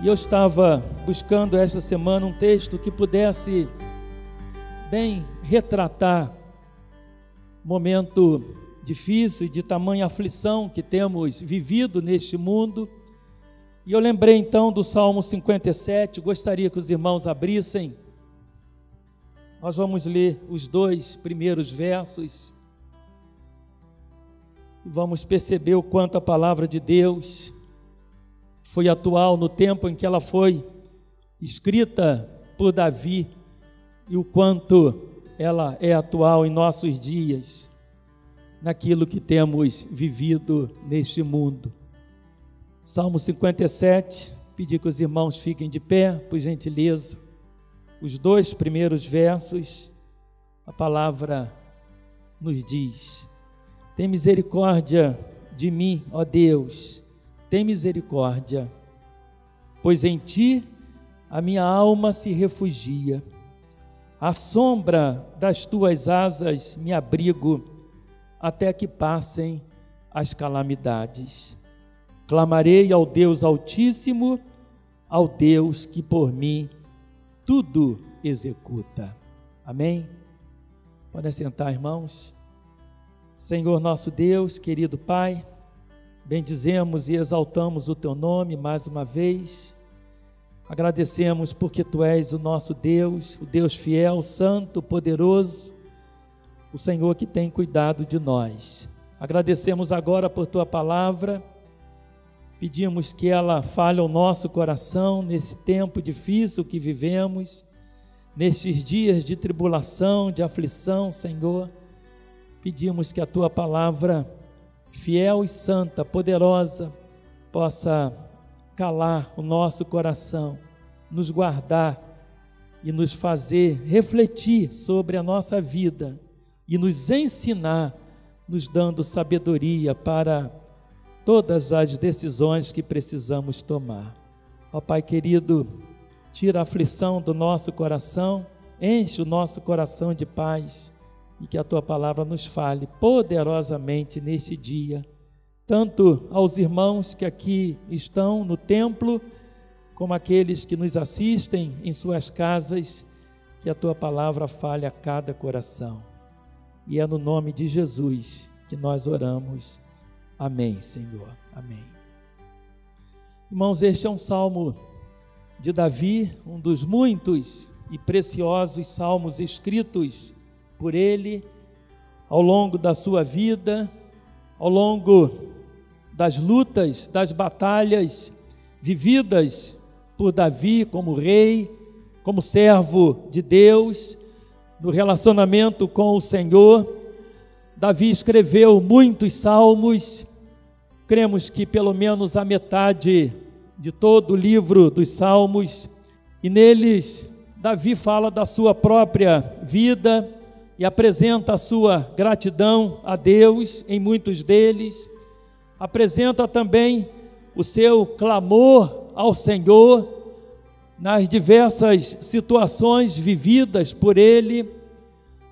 E eu estava buscando esta semana um texto que pudesse bem retratar momento difícil e de tamanha aflição que temos vivido neste mundo. E eu lembrei então do Salmo 57, gostaria que os irmãos abrissem. Nós vamos ler os dois primeiros versos e vamos perceber o quanto a palavra de Deus foi atual no tempo em que ela foi escrita por Davi e o quanto ela é atual em nossos dias, naquilo que temos vivido neste mundo. Salmo 57, pedir que os irmãos fiquem de pé, por gentileza. Os dois primeiros versos, a palavra nos diz: Tem misericórdia de mim, ó Deus tem misericórdia, pois em ti a minha alma se refugia. À sombra das tuas asas me abrigo, até que passem as calamidades. Clamarei ao Deus Altíssimo, ao Deus que por mim tudo executa. Amém? Podem sentar, irmãos. Senhor nosso Deus, querido Pai, Bendizemos e exaltamos o teu nome mais uma vez. Agradecemos porque tu és o nosso Deus, o Deus fiel, santo, poderoso, o Senhor que tem cuidado de nós. Agradecemos agora por tua palavra. Pedimos que ela fale ao nosso coração nesse tempo difícil que vivemos, nestes dias de tribulação, de aflição, Senhor. Pedimos que a tua palavra fiel e santa, poderosa, possa calar o nosso coração, nos guardar e nos fazer refletir sobre a nossa vida e nos ensinar, nos dando sabedoria para todas as decisões que precisamos tomar. Ó Pai querido, tira a aflição do nosso coração, enche o nosso coração de paz e que a tua palavra nos fale poderosamente neste dia, tanto aos irmãos que aqui estão no templo, como aqueles que nos assistem em suas casas, que a tua palavra fale a cada coração. E é no nome de Jesus que nós oramos. Amém, Senhor. Amém. Irmãos, este é um salmo de Davi, um dos muitos e preciosos salmos escritos por ele ao longo da sua vida, ao longo das lutas, das batalhas vividas por Davi como rei, como servo de Deus, no relacionamento com o Senhor. Davi escreveu muitos salmos, cremos que pelo menos a metade de todo o livro dos salmos, e neles Davi fala da sua própria vida, e apresenta a sua gratidão a Deus em muitos deles, apresenta também o seu clamor ao Senhor nas diversas situações vividas por ele,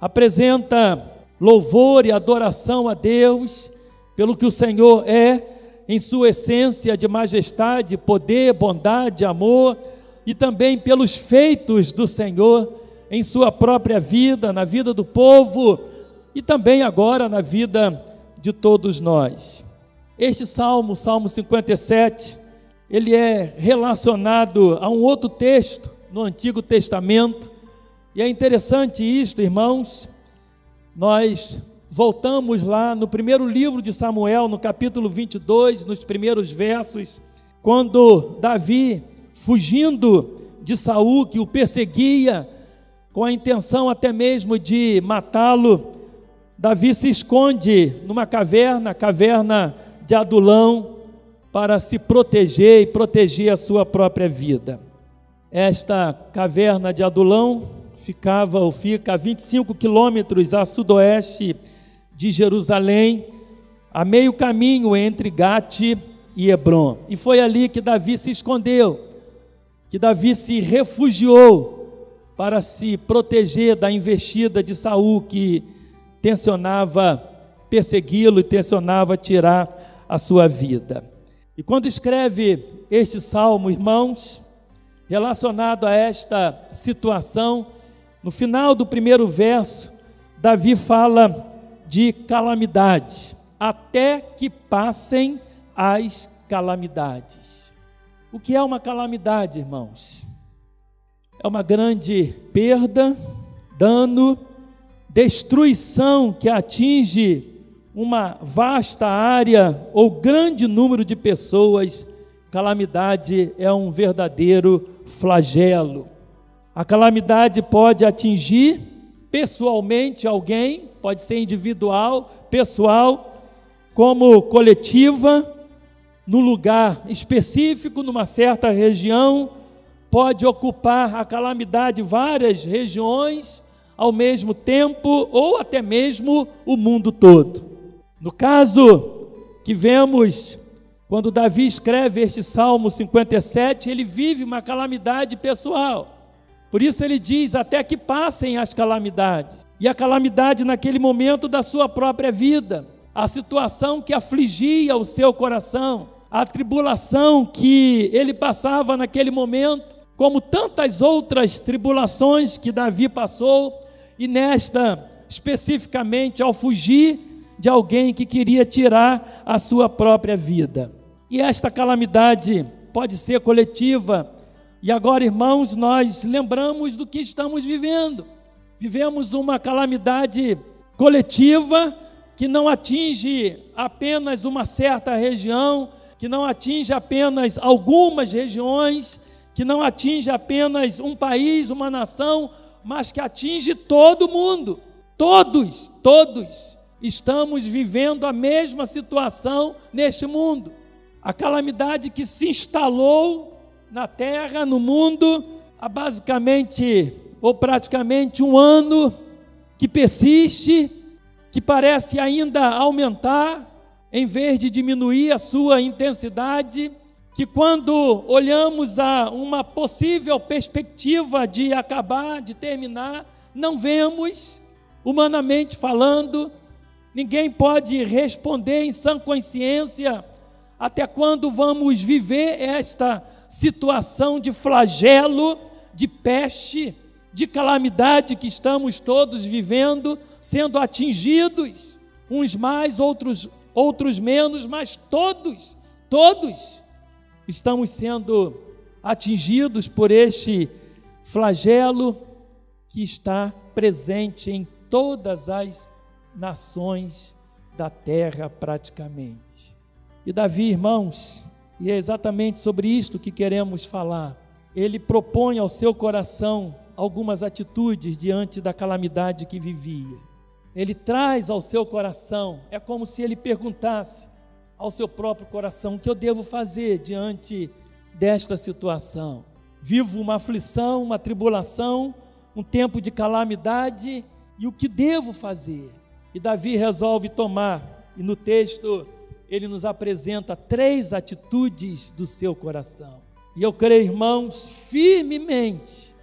apresenta louvor e adoração a Deus pelo que o Senhor é em sua essência de majestade, poder, bondade, amor e também pelos feitos do Senhor em sua própria vida, na vida do povo e também agora na vida de todos nós. Este salmo, Salmo 57, ele é relacionado a um outro texto no Antigo Testamento, e é interessante isto, irmãos. Nós voltamos lá no primeiro livro de Samuel, no capítulo 22, nos primeiros versos, quando Davi, fugindo de Saul, que o perseguia, com a intenção até mesmo de matá-lo, Davi se esconde numa caverna, caverna de Adulão, para se proteger e proteger a sua própria vida. Esta caverna de Adulão ficava ou fica a 25 quilômetros a sudoeste de Jerusalém, a meio caminho entre Gate e Hebron. E foi ali que Davi se escondeu, que Davi se refugiou para se proteger da investida de Saul que tensionava persegui-lo e tensionava tirar a sua vida. E quando escreve este salmo, irmãos, relacionado a esta situação, no final do primeiro verso, Davi fala de calamidade, até que passem as calamidades. O que é uma calamidade, irmãos? É uma grande perda, dano, destruição que atinge uma vasta área ou grande número de pessoas. Calamidade é um verdadeiro flagelo. A calamidade pode atingir pessoalmente alguém, pode ser individual, pessoal, como coletiva, no lugar específico, numa certa região, pode ocupar a calamidade várias regiões ao mesmo tempo ou até mesmo o mundo todo. No caso que vemos quando Davi escreve este Salmo 57, ele vive uma calamidade pessoal. Por isso ele diz: até que passem as calamidades. E a calamidade naquele momento da sua própria vida, a situação que afligia o seu coração, a tribulação que ele passava naquele momento, como tantas outras tribulações que Davi passou, e nesta especificamente ao fugir de alguém que queria tirar a sua própria vida. E esta calamidade pode ser coletiva. E agora, irmãos, nós lembramos do que estamos vivendo. Vivemos uma calamidade coletiva que não atinge apenas uma certa região, que não atinge apenas algumas regiões, que não atinge apenas um país, uma nação, mas que atinge todo mundo. Todos, todos estamos vivendo a mesma situação neste mundo. A calamidade que se instalou na terra, no mundo, há basicamente ou praticamente um ano, que persiste, que parece ainda aumentar, em vez de diminuir a sua intensidade, que quando olhamos a uma possível perspectiva de acabar, de terminar, não vemos, humanamente falando, ninguém pode responder em sã consciência até quando vamos viver esta situação de flagelo, de peste, de calamidade que estamos todos vivendo, sendo atingidos, uns mais, outros outros menos, mas todos, todos estamos sendo atingidos por este flagelo que está presente em todas as nações da terra praticamente. E Davi, irmãos, e é exatamente sobre isto que queremos falar. Ele propõe ao seu coração algumas atitudes diante da calamidade que vivia ele traz ao seu coração, é como se ele perguntasse ao seu próprio coração: o que eu devo fazer diante desta situação? Vivo uma aflição, uma tribulação, um tempo de calamidade, e o que devo fazer? E Davi resolve tomar, e no texto ele nos apresenta três atitudes do seu coração. E eu creio, irmãos, firmemente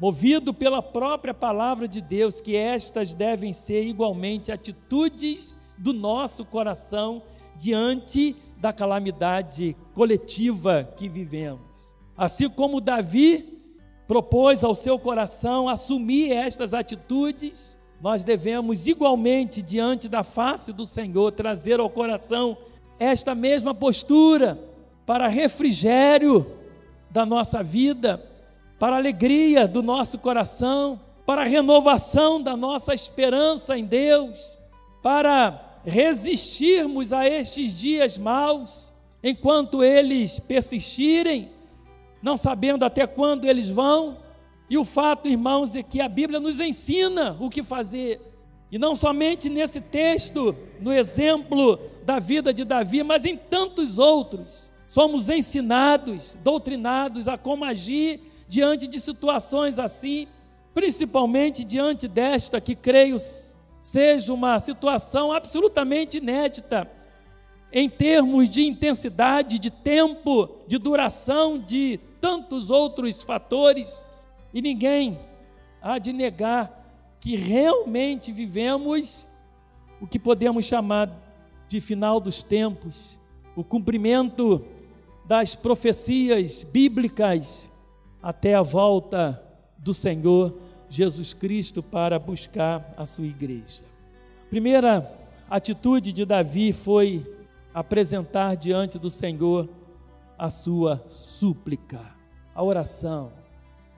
movido pela própria palavra de Deus, que estas devem ser igualmente atitudes do nosso coração diante da calamidade coletiva que vivemos. Assim como Davi propôs ao seu coração assumir estas atitudes, nós devemos igualmente diante da face do Senhor trazer ao coração esta mesma postura para refrigério da nossa vida, para alegria do nosso coração, para renovação da nossa esperança em Deus, para resistirmos a estes dias maus, enquanto eles persistirem, não sabendo até quando eles vão. E o fato, irmãos, é que a Bíblia nos ensina o que fazer. E não somente nesse texto, no exemplo da vida de Davi, mas em tantos outros. Somos ensinados, doutrinados a como agir diante de situações assim, principalmente diante desta que creio seja uma situação absolutamente inédita em termos de intensidade, de tempo, de duração, de tantos outros fatores, e ninguém há de negar que realmente vivemos o que podemos chamar de final dos tempos, o cumprimento das profecias bíblicas até a volta do Senhor Jesus Cristo para buscar a sua igreja. A primeira atitude de Davi foi apresentar diante do Senhor a sua súplica, a oração.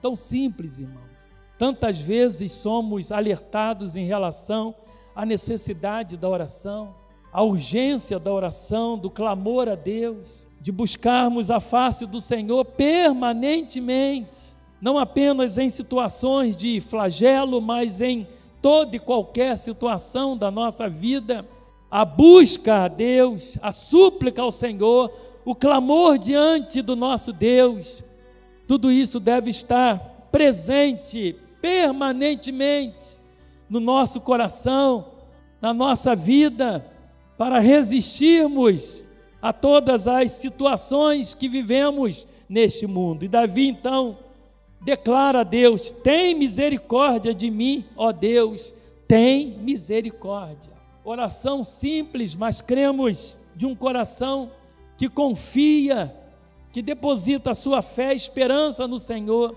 Tão simples, irmãos. Tantas vezes somos alertados em relação à necessidade da oração, à urgência da oração, do clamor a Deus, de buscarmos a face do Senhor permanentemente, não apenas em situações de flagelo, mas em toda e qualquer situação da nossa vida. A busca a Deus, a súplica ao Senhor, o clamor diante do nosso Deus, tudo isso deve estar presente permanentemente no nosso coração, na nossa vida, para resistirmos a todas as situações que vivemos neste mundo. E Davi então declara a Deus: tem misericórdia de mim, ó Deus, tem misericórdia. Oração simples, mas cremos de um coração que confia, que deposita a sua fé e esperança no Senhor.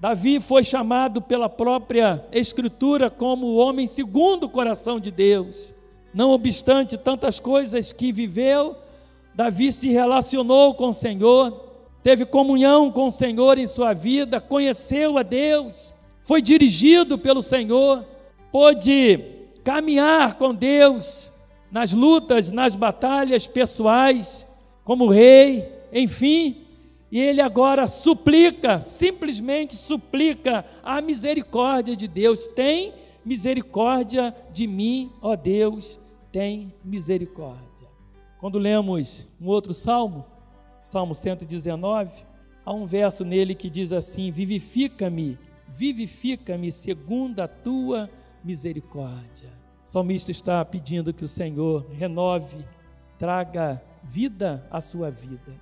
Davi foi chamado pela própria Escritura como o homem segundo o coração de Deus. Não obstante tantas coisas que viveu, Davi se relacionou com o Senhor, teve comunhão com o Senhor em sua vida, conheceu a Deus, foi dirigido pelo Senhor, pôde caminhar com Deus nas lutas, nas batalhas pessoais, como rei, enfim, e ele agora suplica, simplesmente suplica a misericórdia de Deus. Tem misericórdia de mim, ó Deus, tem misericórdia. Quando lemos um outro salmo, Salmo 119, há um verso nele que diz assim: Vivifica-me, vivifica-me segundo a tua misericórdia. O salmista está pedindo que o Senhor renove, traga vida à sua vida,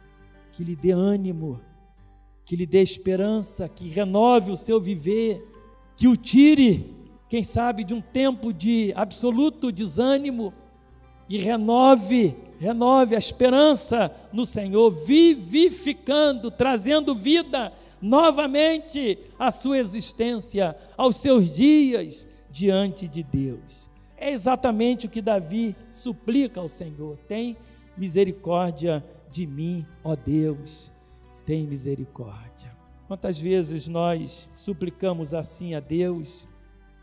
que lhe dê ânimo, que lhe dê esperança, que renove o seu viver, que o tire, quem sabe, de um tempo de absoluto desânimo e renove renove a esperança no Senhor, vivificando, trazendo vida novamente à sua existência, aos seus dias diante de Deus. É exatamente o que Davi suplica ao Senhor: tem misericórdia de mim, ó Deus, tem misericórdia. Quantas vezes nós suplicamos assim a Deus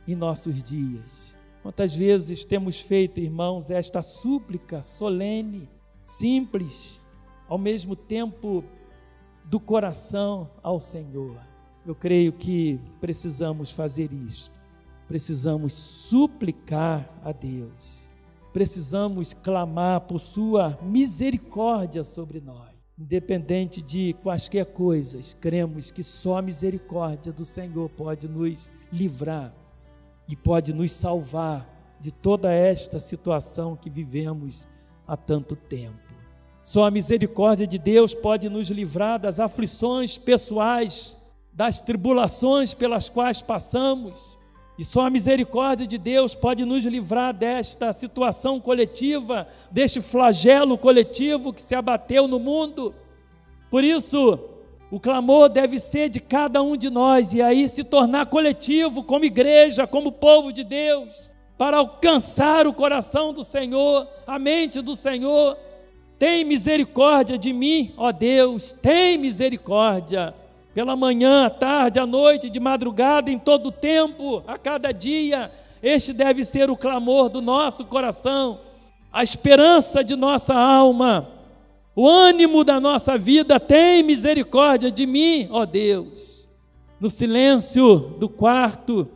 em nossos dias? Quantas vezes temos feito, irmãos, esta súplica solene, simples, ao mesmo tempo do coração ao Senhor? Eu creio que precisamos fazer isto. Precisamos suplicar a Deus. Precisamos clamar por Sua misericórdia sobre nós. Independente de quaisquer coisas, cremos que só a misericórdia do Senhor pode nos livrar e pode nos salvar de toda esta situação que vivemos há tanto tempo. Só a misericórdia de Deus pode nos livrar das aflições pessoais, das tribulações pelas quais passamos. E só a misericórdia de Deus pode nos livrar desta situação coletiva, deste flagelo coletivo que se abateu no mundo. Por isso, o clamor deve ser de cada um de nós e aí se tornar coletivo, como igreja, como povo de Deus, para alcançar o coração do Senhor, a mente do Senhor. Tem misericórdia de mim, ó Deus, tem misericórdia. Pela manhã, à tarde, à noite, de madrugada, em todo o tempo, a cada dia, este deve ser o clamor do nosso coração, a esperança de nossa alma o ânimo da nossa vida, tem misericórdia de mim, ó Deus. No silêncio do quarto,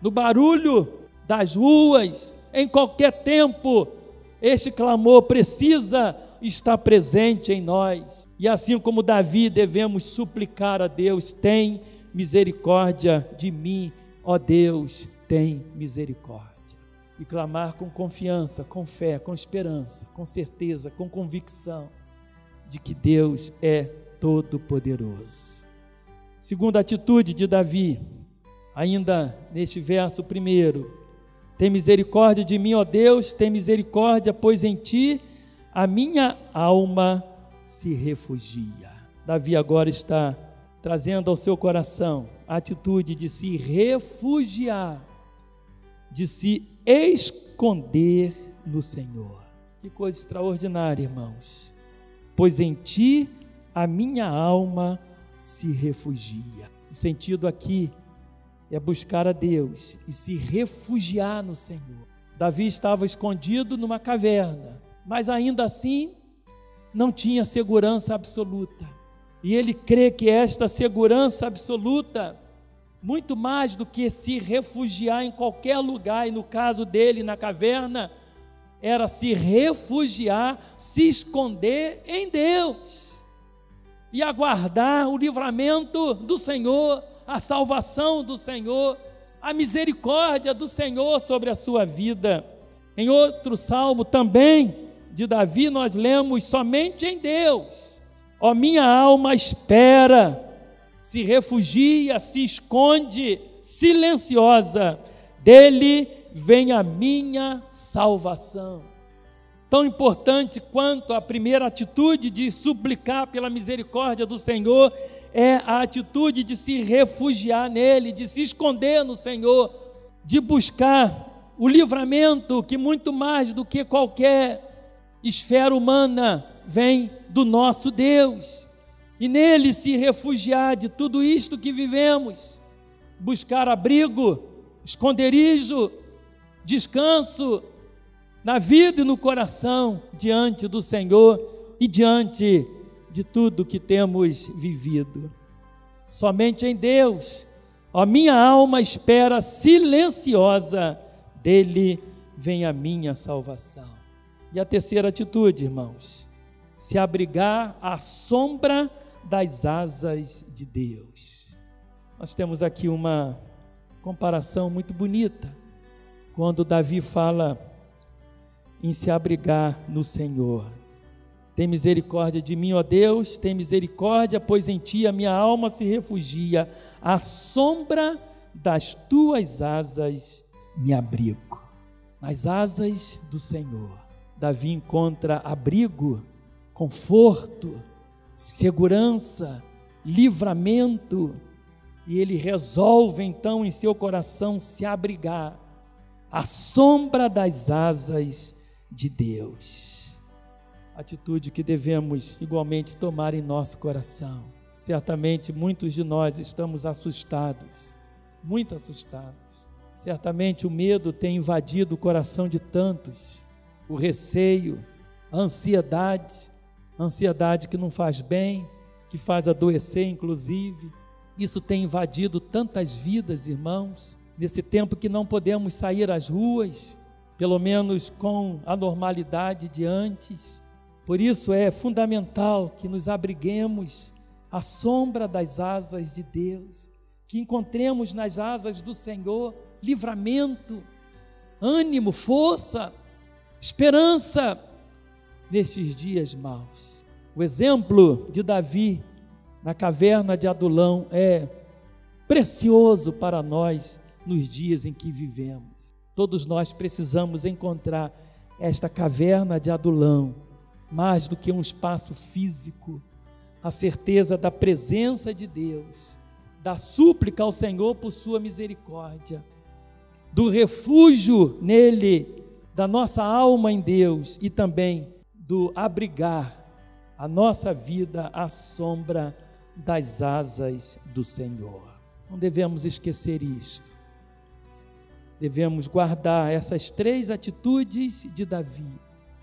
no barulho das ruas, em qualquer tempo, este clamor precisa estar presente em nós. E assim como Davi, devemos suplicar a Deus: tem misericórdia de mim, ó Deus, tem misericórdia. E clamar com confiança, com fé, com esperança, com certeza, com convicção de que Deus é todo-poderoso. Segunda atitude de Davi, ainda neste verso primeiro, tem misericórdia de mim, ó Deus, tem misericórdia, pois em ti a minha alma se refugia. Davi agora está trazendo ao seu coração a atitude de se refugiar, de se esconder no Senhor. Que coisa extraordinária, irmãos. Pois em ti a minha alma se refugia. O sentido aqui é buscar a Deus e se refugiar no Senhor. Davi estava escondido numa caverna, mas ainda assim não tinha segurança absoluta. E ele crê que esta segurança absoluta, muito mais do que se refugiar em qualquer lugar, e no caso dele na caverna, era se refugiar, se esconder em Deus e aguardar o livramento do Senhor, a salvação do Senhor, a misericórdia do Senhor sobre a sua vida. Em outro salmo também de Davi, nós lemos somente em Deus. Ó minha alma espera, se refugia, se esconde, silenciosa, dele vem a minha salvação. Tão importante quanto a primeira atitude de suplicar pela misericórdia do Senhor é a atitude de se refugiar nele, de se esconder no Senhor, de buscar o livramento que muito mais do que qualquer esfera humana vem do nosso Deus. E nele se refugiar de tudo isto que vivemos, buscar abrigo, esconderijo, descanso na vida e no coração diante do Senhor e diante de tudo que temos vivido. Somente em Deus, a minha alma espera silenciosa, dele vem a minha salvação. E a terceira atitude, irmãos, se abrigar à sombra das asas de Deus. Nós temos aqui uma comparação muito bonita quando Davi fala em se abrigar no Senhor. Tem misericórdia de mim, ó Deus, tem misericórdia, pois em ti a minha alma se refugia, à sombra das tuas asas me abrigo. Nas asas do Senhor, Davi encontra abrigo, conforto, segurança, livramento, e ele resolve então em seu coração se abrigar à sombra das asas de Deus. Atitude que devemos igualmente tomar em nosso coração. Certamente muitos de nós estamos assustados, muito assustados. Certamente o medo tem invadido o coração de tantos, o receio, a ansiedade, a ansiedade que não faz bem, que faz adoecer, inclusive. Isso tem invadido tantas vidas, irmãos, nesse tempo que não podemos sair às ruas, pelo menos com a normalidade de antes. Por isso é fundamental que nos abriguemos à sombra das asas de Deus, que encontremos nas asas do Senhor livramento, ânimo, força, esperança nestes dias maus. O exemplo de Davi na caverna de Adulão é precioso para nós nos dias em que vivemos. Todos nós precisamos encontrar esta caverna de Adulão, mais do que um espaço físico, a certeza da presença de Deus, da súplica ao Senhor por sua misericórdia, do refúgio nele, da nossa alma em Deus e também do abrigar a nossa vida à sombra das asas do Senhor. Não devemos esquecer isto devemos guardar essas três atitudes de Davi,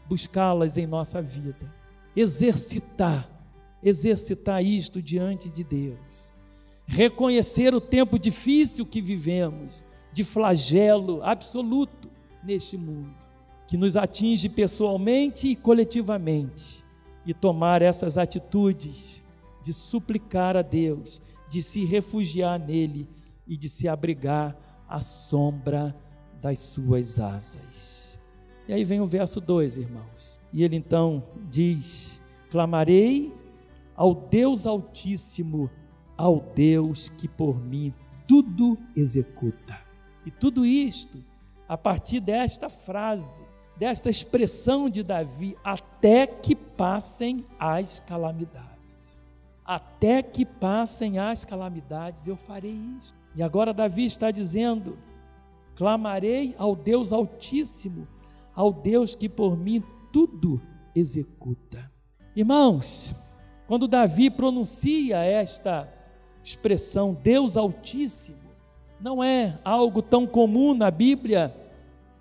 buscá-las em nossa vida, exercitar, exercitar isto diante de Deus, reconhecer o tempo difícil que vivemos, de flagelo absoluto neste mundo, que nos atinge pessoalmente e coletivamente, e tomar essas atitudes de suplicar a Deus, de se refugiar nele e de se abrigar a sombra das suas asas. E aí vem o verso 2, irmãos. E ele então diz: Clamarei ao Deus Altíssimo, ao Deus que por mim tudo executa. E tudo isto a partir desta frase, desta expressão de Davi, até que passem as calamidades. Até que passem as calamidades, eu farei isso. E agora Davi está dizendo: clamarei ao Deus Altíssimo, ao Deus que por mim tudo executa. Irmãos, quando Davi pronuncia esta expressão Deus Altíssimo, não é algo tão comum na Bíblia,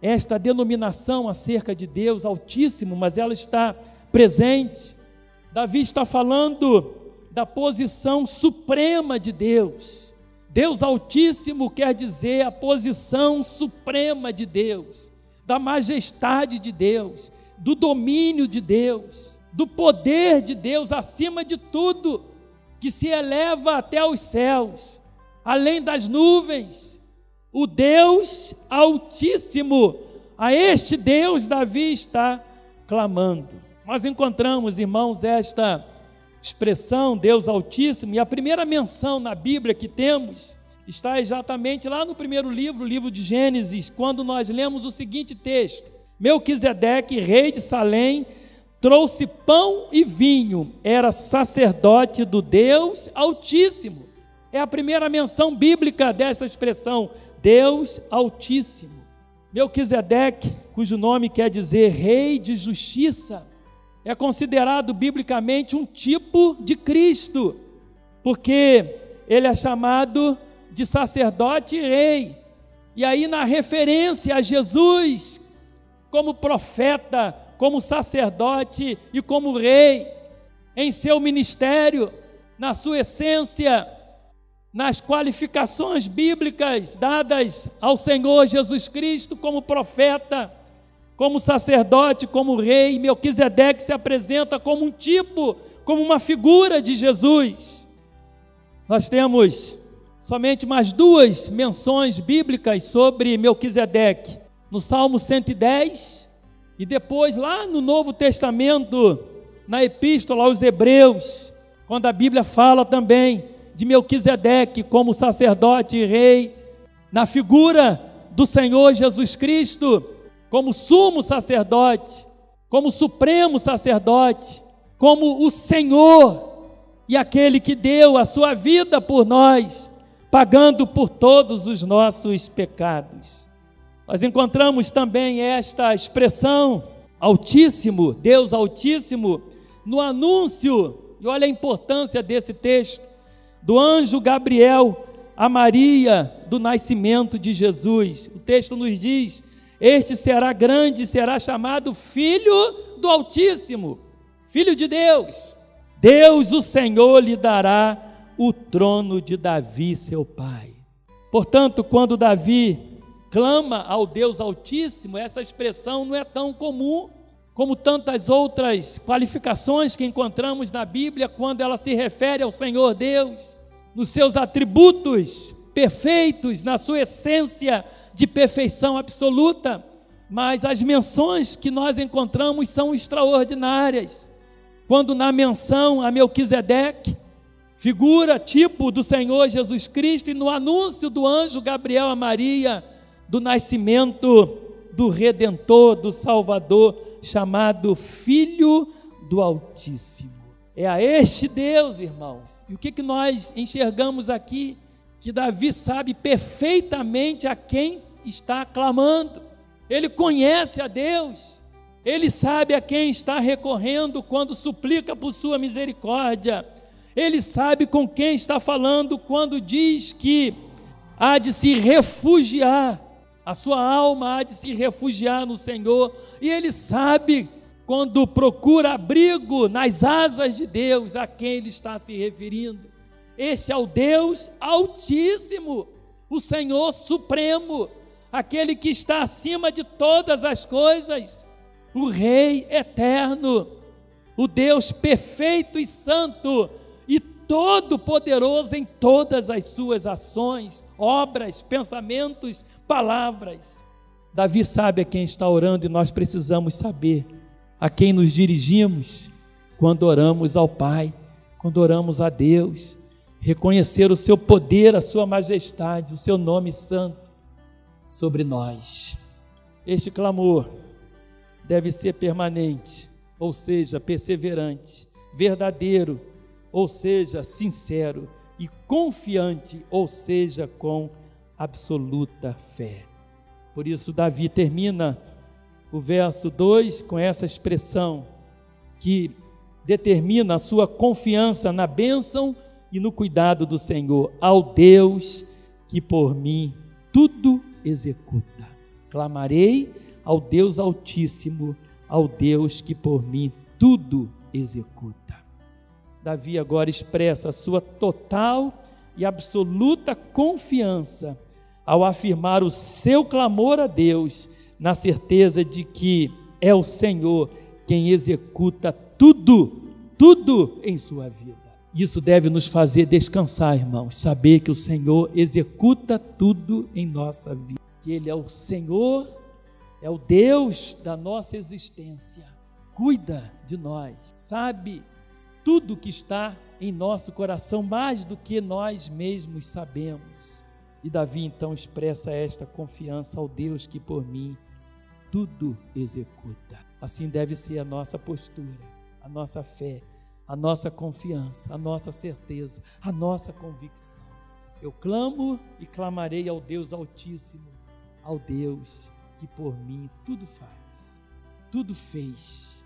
esta denominação acerca de Deus Altíssimo, mas ela está presente. Davi está falando da posição suprema de Deus. Deus Altíssimo quer dizer a posição suprema de Deus, da majestade de Deus, do domínio de Deus, do poder de Deus acima de tudo, que se eleva até os céus, além das nuvens. O Deus Altíssimo, a este Deus Davi está clamando. Nós encontramos, irmãos, esta expressão Deus Altíssimo, e a primeira menção na Bíblia que temos está exatamente lá no primeiro livro, o livro de Gênesis, quando nós lemos o seguinte texto: Melquisedeque, rei de Salém, trouxe pão e vinho, era sacerdote do Deus Altíssimo. É a primeira menção bíblica desta expressão, Deus Altíssimo. Melquisedeque, cujo nome quer dizer rei de justiça, é considerado biblicamente um tipo de Cristo, porque ele é chamado de sacerdote e rei. E aí, na referência a Jesus como profeta, como sacerdote e como rei, em seu ministério, na sua essência, nas qualificações bíblicas dadas ao Senhor Jesus Cristo como profeta, como sacerdote, como rei, Melquisedeque se apresenta como um tipo, como uma figura de Jesus. Nós temos somente mais duas menções bíblicas sobre Melquisedeque. No Salmo 110 e depois lá no Novo Testamento, na Epístola aos Hebreus, quando a Bíblia fala também de Melquisedeque como sacerdote e rei, na figura do Senhor Jesus Cristo, como sumo sacerdote, como supremo sacerdote, como o Senhor e aquele que deu a sua vida por nós, pagando por todos os nossos pecados. Nós encontramos também esta expressão, Altíssimo, Deus Altíssimo, no anúncio, e olha a importância desse texto, do anjo Gabriel a Maria do nascimento de Jesus. O texto nos diz este será grande, será chamado Filho do Altíssimo, Filho de Deus. Deus, o Senhor, lhe dará o trono de Davi, seu pai. Portanto, quando Davi clama ao Deus Altíssimo, essa expressão não é tão comum como tantas outras qualificações que encontramos na Bíblia quando ela se refere ao Senhor Deus, nos seus atributos perfeitos, na sua essência de perfeição absoluta, mas as menções que nós encontramos são extraordinárias. Quando na menção a Melquisedeque, figura tipo do Senhor Jesus Cristo, e no anúncio do anjo Gabriel a Maria, do nascimento do Redentor, do Salvador, chamado Filho do Altíssimo. É a este Deus, irmãos. E o que, que nós enxergamos aqui? Que Davi sabe perfeitamente a quem está clamando. Ele conhece a Deus. Ele sabe a quem está recorrendo quando suplica por sua misericórdia. Ele sabe com quem está falando quando diz que há de se refugiar. A sua alma há de se refugiar no Senhor. E ele sabe quando procura abrigo nas asas de Deus a quem ele está se referindo. Este é o Deus Altíssimo, o Senhor Supremo, aquele que está acima de todas as coisas, o Rei eterno, o Deus perfeito e santo e todo-poderoso em todas as suas ações, obras, pensamentos, palavras. Davi sabe a quem está orando e nós precisamos saber a quem nos dirigimos quando oramos ao Pai, quando oramos a Deus reconhecer o seu poder, a sua majestade, o seu nome santo sobre nós. Este clamor deve ser permanente, ou seja, perseverante, verdadeiro, ou seja, sincero, e confiante, ou seja, com absoluta fé. Por isso, Davi termina o verso 2 com essa expressão que determina a sua confiança na bênção e no cuidado do Senhor, ao Deus que por mim tudo executa. Clamarei ao Deus Altíssimo, ao Deus que por mim tudo executa. Davi agora expressa a sua total e absoluta confiança ao afirmar o seu clamor a Deus, na certeza de que é o Senhor quem executa tudo, tudo em sua vida. Isso deve nos fazer descansar, irmãos, saber que o Senhor executa tudo em nossa vida, que Ele é o Senhor, é o Deus da nossa existência, cuida de nós, sabe tudo que está em nosso coração, mais do que nós mesmos sabemos. E Davi então expressa esta confiança ao Deus que por mim tudo executa. Assim deve ser a nossa postura, a nossa fé, a nossa confiança, a nossa certeza, a nossa convicção. Eu clamo e clamarei ao Deus Altíssimo, ao Deus que por mim tudo faz, tudo fez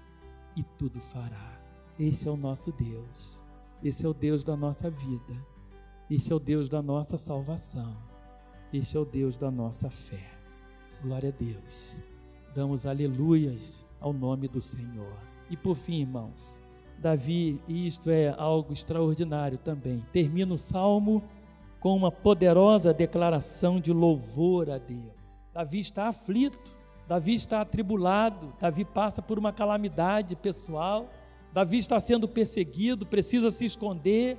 e tudo fará. Esse é o nosso Deus, esse é o Deus da nossa vida, esse é o Deus da nossa salvação. Este é o Deus da nossa fé. Glória a Deus. Damos aleluias ao nome do Senhor. E por fim, irmãos, Davi, e isto é algo extraordinário também, termina o salmo com uma poderosa declaração de louvor a Deus. Davi está aflito, Davi está atribulado, Davi passa por uma calamidade pessoal, Davi está sendo perseguido, precisa se esconder,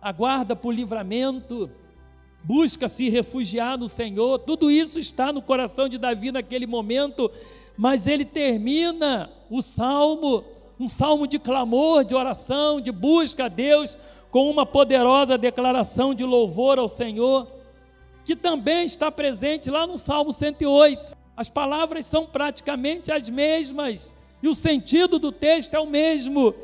aguarda por livramento, busca se refugiar no Senhor, tudo isso está no coração de Davi naquele momento, mas ele termina o salmo, um salmo de clamor, de oração, de busca a Deus, com uma poderosa declaração de louvor ao Senhor, que também está presente lá no Salmo 108. As palavras são praticamente as mesmas, e o sentido do texto é o mesmo.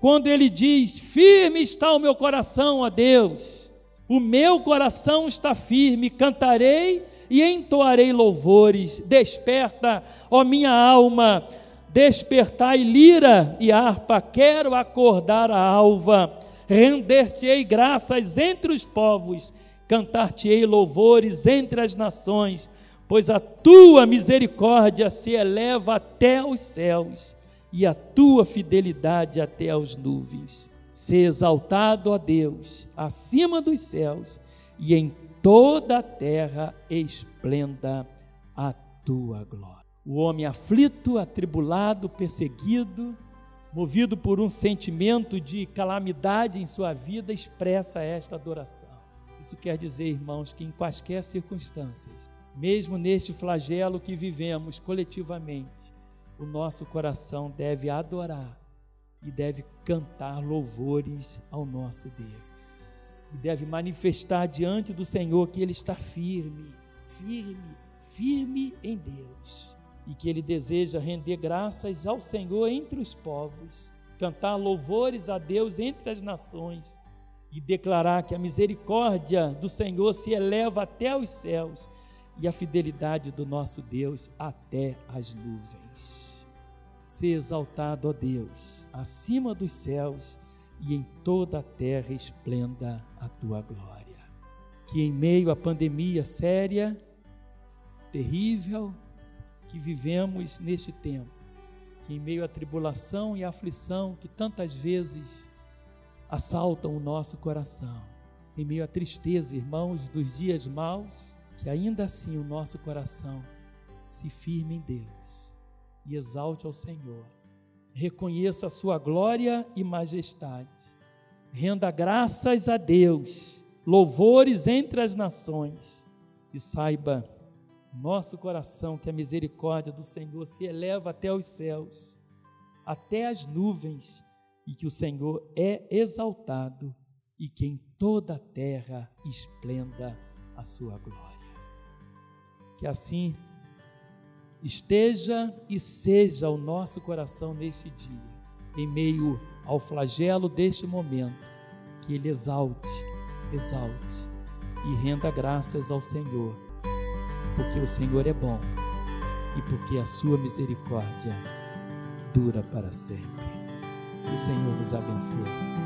Quando ele diz: Firme está o meu coração, a Deus o meu coração está firme, cantarei e entoarei louvores. Desperta, ó minha alma, despertai lira e harpa, quero acordar a alva, render-te-ei graças entre os povos, cantar-te-ei louvores entre as nações, pois a tua misericórdia se eleva até os céus e a tua fidelidade até as nuvens. Ser exaltado a Deus acima dos céus e em toda a terra esplenda a tua glória. O homem aflito, atribulado, perseguido, movido por um sentimento de calamidade em sua vida, expressa esta adoração. Isso quer dizer, irmãos, que em quaisquer circunstâncias, mesmo neste flagelo que vivemos coletivamente, o nosso coração deve adorar e deve cantar louvores ao nosso Deus. E deve manifestar diante do Senhor que ele está firme, firme, firme em Deus. E que ele deseja render graças ao Senhor entre os povos, cantar louvores a Deus entre as nações e declarar que a misericórdia do Senhor se eleva até os céus e a fidelidade do nosso Deus até as nuvens ser exaltado, ó Deus, acima dos céus e em toda a terra esplenda a tua glória. Que em meio à pandemia séria, terrível, que vivemos neste tempo, que em meio à tribulação e aflição que tantas vezes assaltam o nosso coração, em meio à tristeza, irmãos, dos dias maus, que ainda assim o nosso coração se firme em Deus e exalte ao Senhor. Reconheça a sua glória e majestade. Renda graças a Deus, louvores entre as nações. E saiba, nosso coração, que a misericórdia do Senhor se eleva até os céus, até as nuvens, e que o Senhor é exaltado e que em toda a terra esplenda a sua glória. Que assim esteja e seja o nosso coração neste dia. em meio ao flagelo deste momento, que ele exalte, exalte e renda graças ao Senhor, porque o Senhor é bom e porque a sua misericórdia dura para sempre. Que o Senhor nos abençoe.